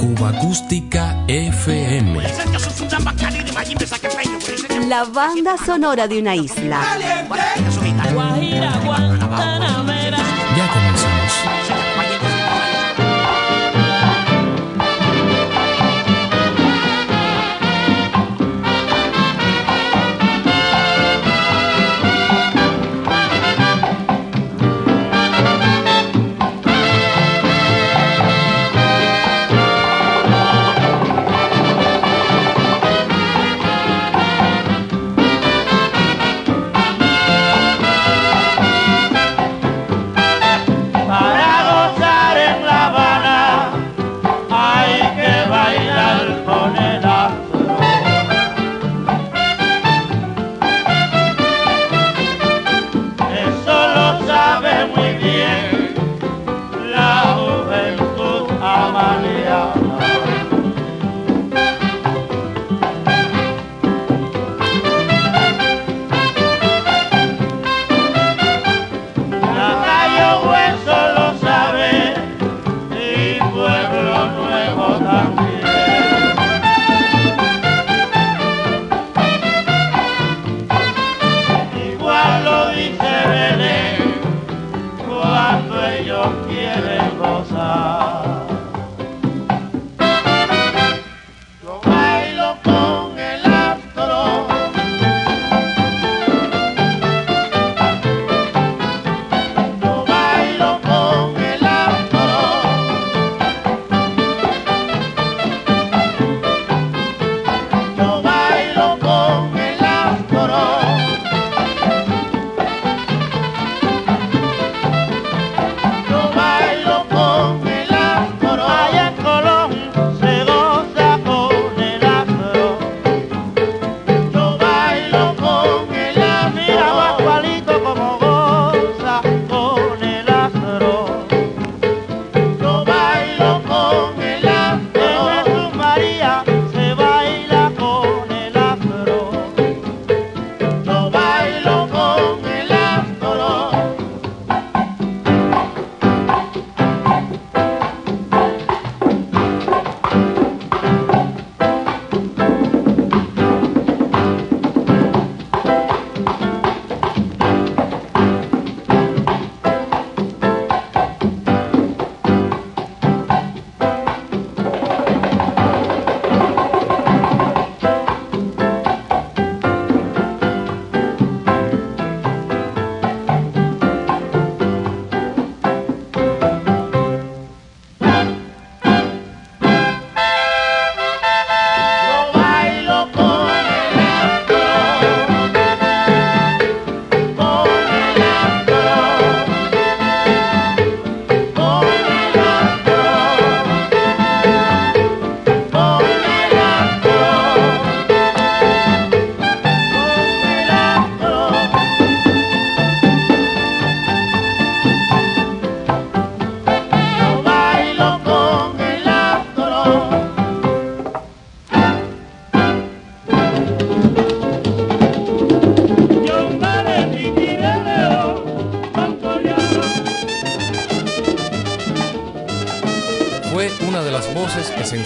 Cuba Acústica FM. La banda sonora de una isla. Ya comenzamos.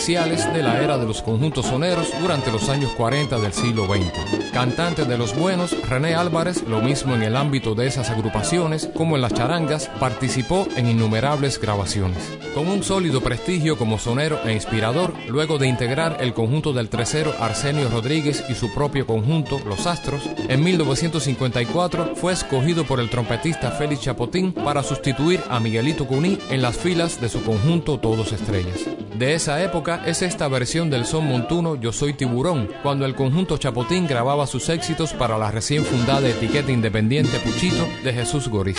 De la era de los conjuntos soneros durante los años 40 del siglo XX. Cantante de los buenos, René Álvarez, lo mismo en el ámbito de esas agrupaciones como en las charangas, participó en innumerables grabaciones. Con un sólido prestigio como sonero e inspirador, luego de integrar el conjunto del tresero Arsenio Rodríguez y su propio conjunto, Los Astros, en 1954 fue escogido por el trompetista Félix Chapotín para sustituir a Miguelito Cuní en las filas de su conjunto Todos Estrellas. De esa época es esta versión del son montuno Yo Soy Tiburón, cuando el conjunto Chapotín grababa sus éxitos para la recién fundada etiqueta independiente Puchito de Jesús Goriz.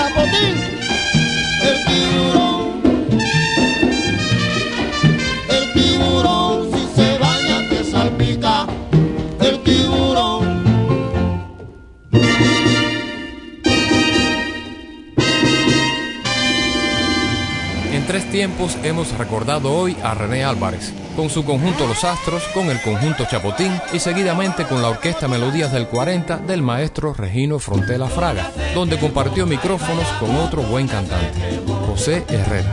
Chapotín. Tiempos hemos recordado hoy a René Álvarez, con su conjunto Los Astros, con el conjunto Chapotín y seguidamente con la orquesta Melodías del 40 del maestro Regino Frontela Fraga, donde compartió micrófonos con otro buen cantante, José Herrera.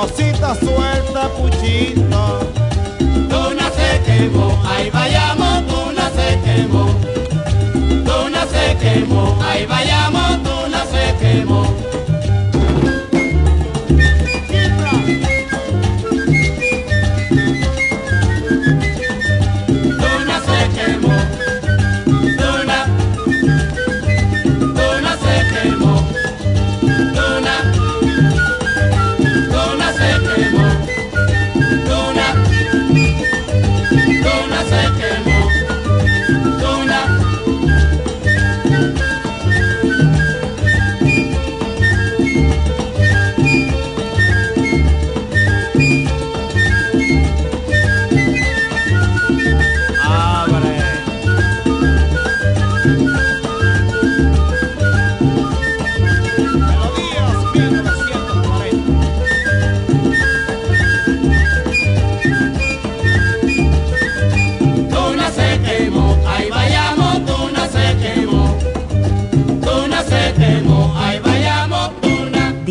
cosita suelta, puchito. Tú se quemó, ahí vayamos, tú no se quemó.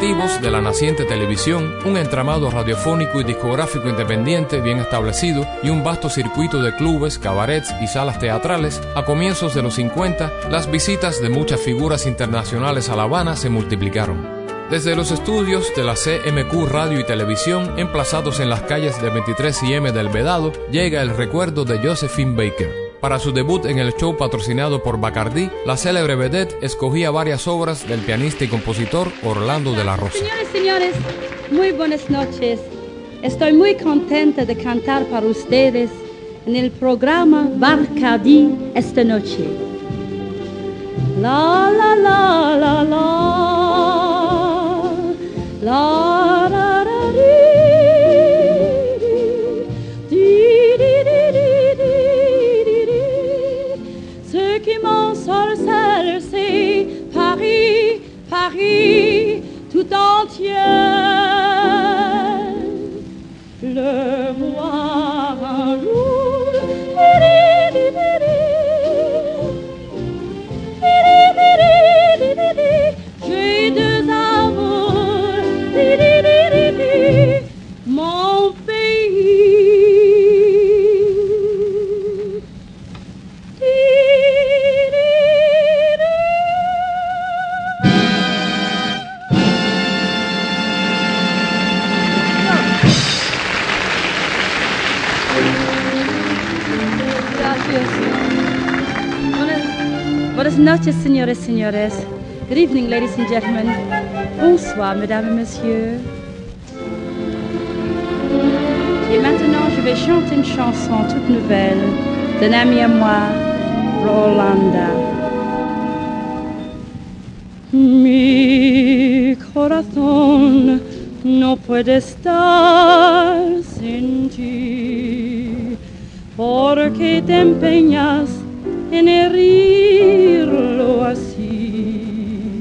De la naciente televisión, un entramado radiofónico y discográfico independiente bien establecido y un vasto circuito de clubes, cabarets y salas teatrales, a comienzos de los 50, las visitas de muchas figuras internacionales a La Habana se multiplicaron. Desde los estudios de la CMQ Radio y Televisión, emplazados en las calles de 23 y M del Vedado, llega el recuerdo de Josephine Baker. Para su debut en el show patrocinado por Bacardi, la célebre vedette escogía varias obras del pianista y compositor Orlando de la Rosa. Señores, señores, muy buenas noches. Estoy muy contenta de cantar para ustedes en el programa Bacardi esta noche. La la la la la Gracias. Buenas, buenas noches, señores, señores. Good evening, ladies and gentlemen. Bonsoir, mesdames et messieurs. Et maintenant, je vais chanter une chanson toute nouvelle d'un ami à moi, Rolanda. Mi corazón no puede estar sin ti. Porque te empeñas en herirlo así.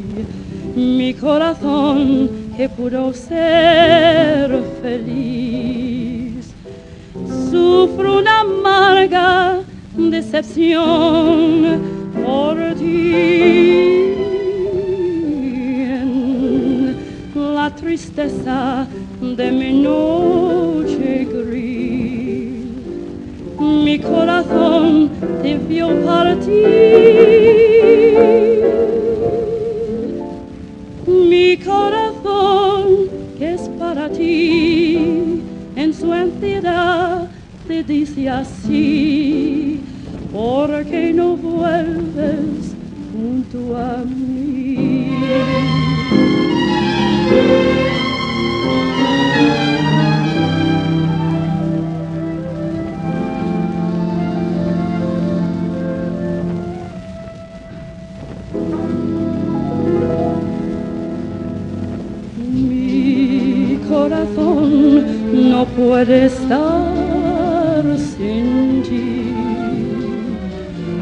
Mi corazón que pudo ser feliz, sufro una amarga decepción por ti. La tristeza de mi noche mi corazón te vio partir. Mi corazón que es para ti, en su entidad te dice así, porque no vuelves junto a mí. No puede estar sin ti,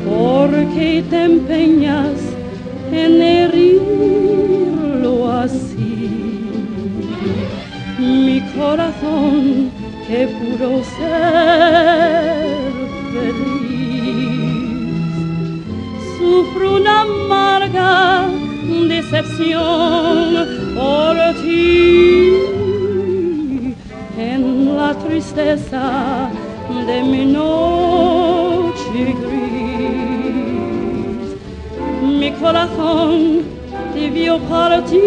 porque te empeñas en herirlo así. Mi corazón que pudo ser feliz. Sufro una amarga decepción tristeza de mi noche gris. Mi corazón te vio partir.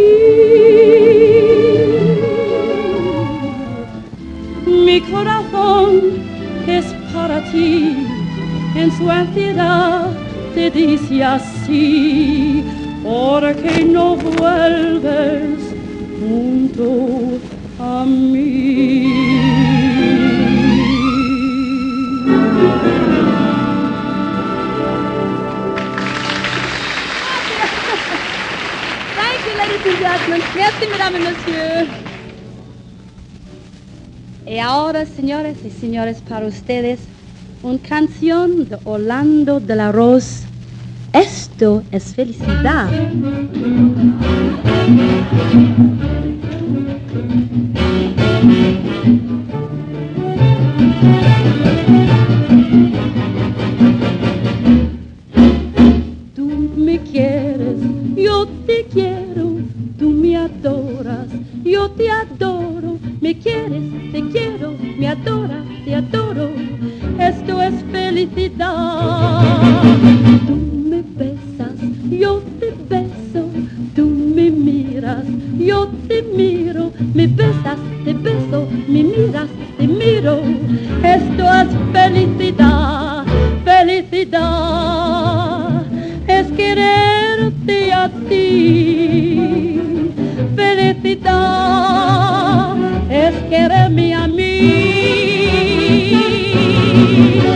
Mi corazón es para ti, en su entidad te dice así, porque no vuelves junto a mí. Merci, mesdames et messieurs. Y ahora, señores y señores, para ustedes, una canción de Orlando de la Rose. Esto es felicidad. Tú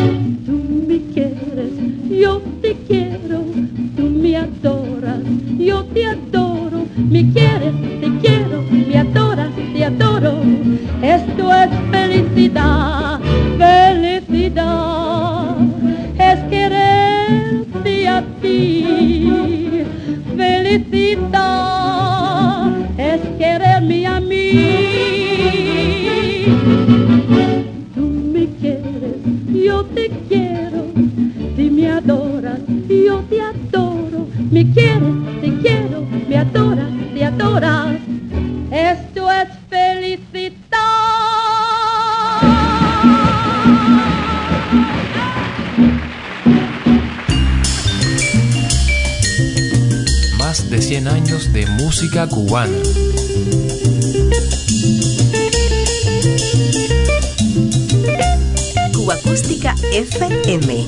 Acústica FM.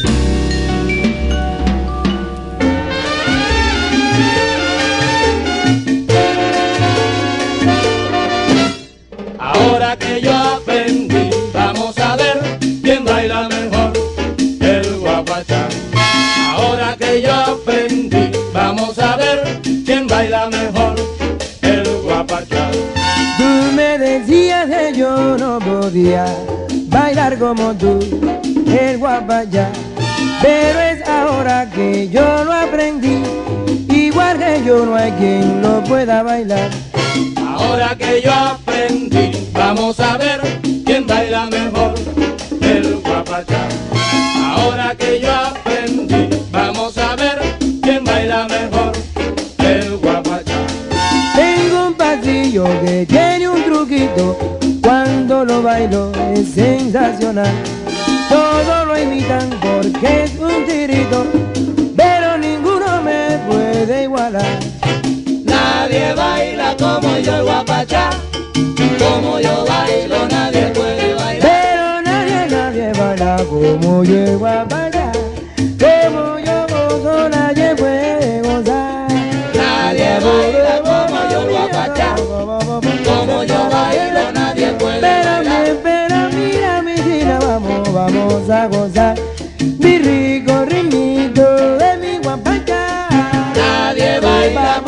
Ahora que yo aprendí, vamos a ver quién baila mejor el guapachán. Ahora que yo aprendí, vamos a ver quién baila mejor el guapachán. Tú me decías que yo no podía como tú, el guapayá. Pero es ahora que yo lo aprendí, igual que yo no hay quien lo pueda bailar. Ahora que yo aprendí, vamos a ver quién baila mejor, el guapachá. Ahora que yo aprendí, es sensacional. Todos lo imitan porque es un tirito, pero ninguno me puede igualar. Nadie baila como yo el guapachá, como yo bailo nadie puede bailar. Pero nadie, nadie baila como yo el guapayá, goza, goza. Mi rico, mi guapaca. Nadie baila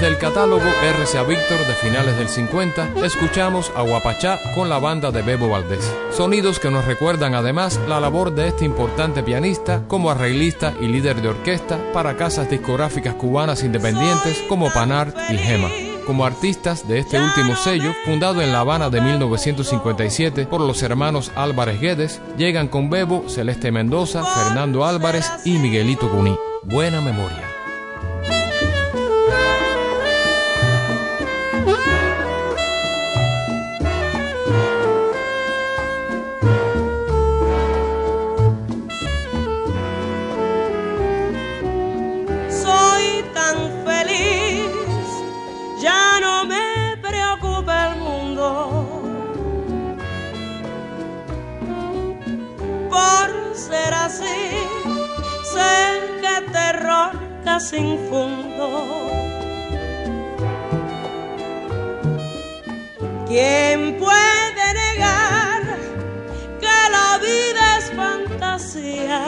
Desde el catálogo RCA Víctor de finales del 50, escuchamos a Guapachá con la banda de Bebo Valdés. Sonidos que nos recuerdan además la labor de este importante pianista como arreglista y líder de orquesta para casas discográficas cubanas independientes como Panart y Gema. Como artistas de este último sello, fundado en La Habana de 1957 por los hermanos Álvarez Guedes, llegan con Bebo, Celeste Mendoza, Fernando Álvarez y Miguelito Cuní. Buena memoria. ¿Quién puede negar que la vida es fantasía?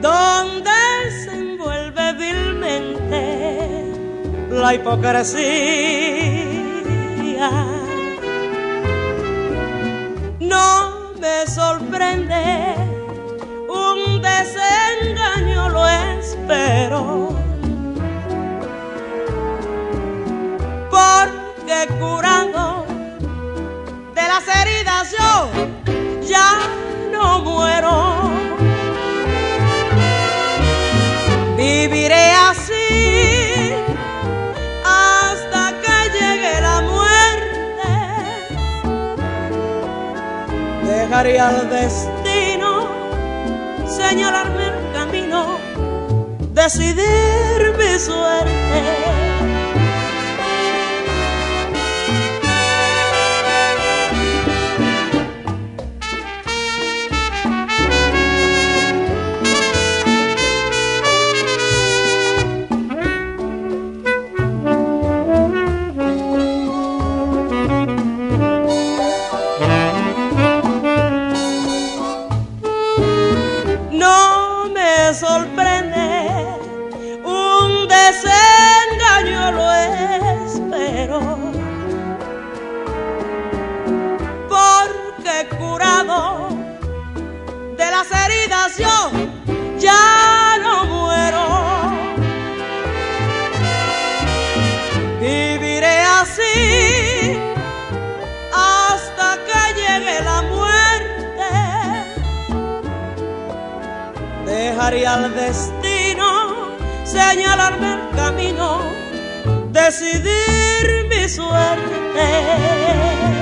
donde se envuelve vilmente la hipocresía. No me sorprende un desengaño, lo espero. Ya no muero. Viviré así hasta que llegue la muerte. Dejaré al destino señalarme el camino, decidir mi suerte. Destino señalarme el camino, decidir mi suerte.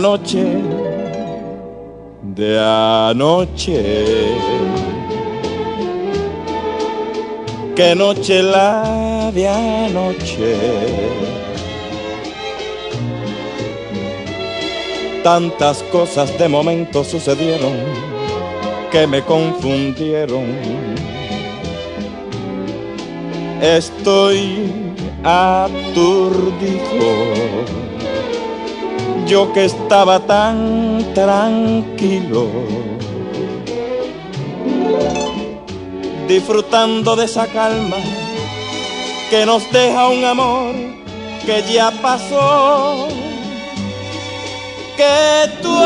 Noche de anoche. Qué noche la de anoche. Tantas cosas de momento sucedieron que me confundieron. Estoy aturdido yo que estaba tan tranquilo, disfrutando de esa calma que nos deja un amor que ya pasó, que tú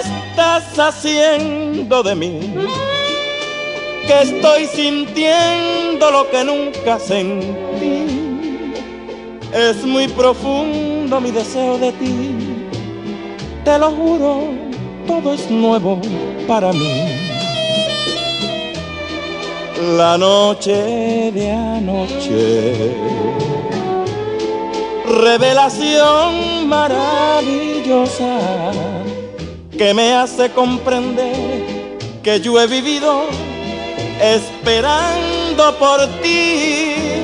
estás haciendo de mí, que estoy sintiendo lo que nunca sentí. Es muy profundo mi deseo de ti te lo juro, todo es nuevo para mí. La noche de anoche, revelación maravillosa que me hace comprender que yo he vivido esperando por ti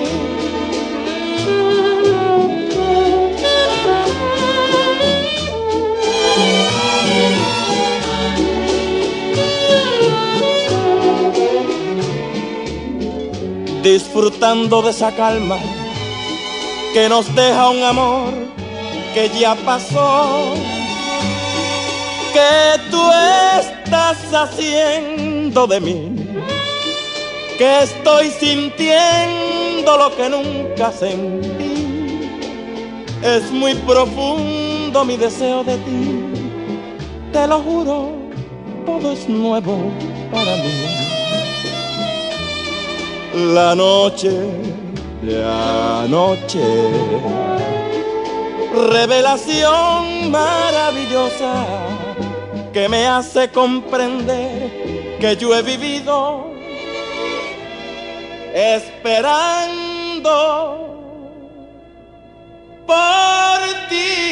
disfrutando de esa calma que nos deja un amor que ya pasó. Que tú estás haciendo de mí, que estoy sintiendo lo que nunca sentí. Es muy profundo mi deseo de ti, te lo juro, todo es nuevo para mí la noche de anoche. Revelación maravillosa que me hace comprender que yo he vivido esperando por ti.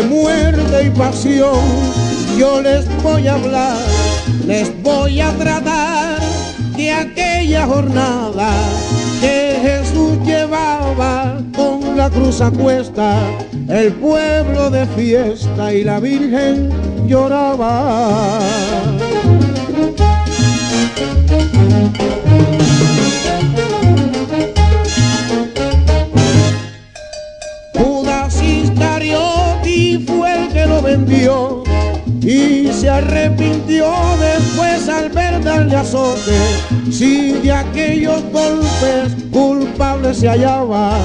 De muerte y pasión, yo les voy a hablar, les voy a tratar de aquella jornada que Jesús llevaba con la cruz a cuesta, el pueblo de fiesta y la Virgen lloraba. Golpes culpable se hallaba,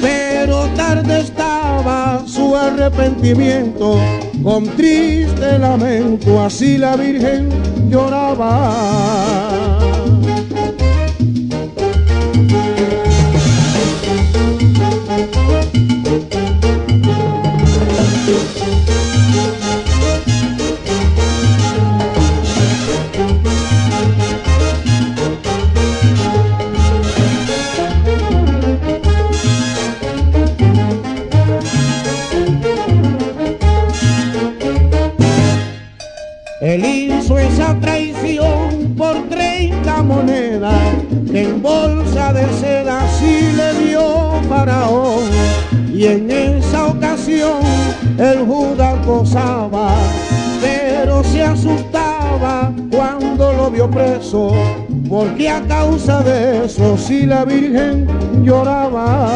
pero tarde estaba su arrepentimiento. Con triste lamento así la Virgen lloraba. por 30 monedas que en bolsa de seda sí le dio faraón. Y en esa ocasión el Judas gozaba pero se asustaba cuando lo vio preso porque a causa de eso sí la Virgen lloraba.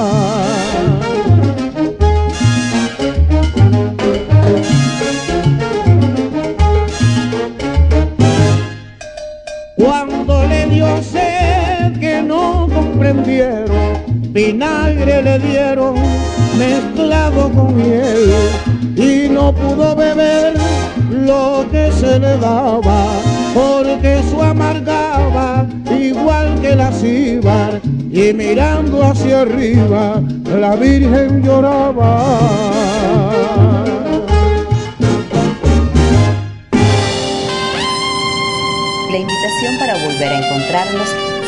No comprendieron, vinagre le dieron mezclado con miel y no pudo beber lo que se le daba porque eso amargaba igual que la cibar y mirando hacia arriba la Virgen lloraba. La invitación para volver a encontrarnos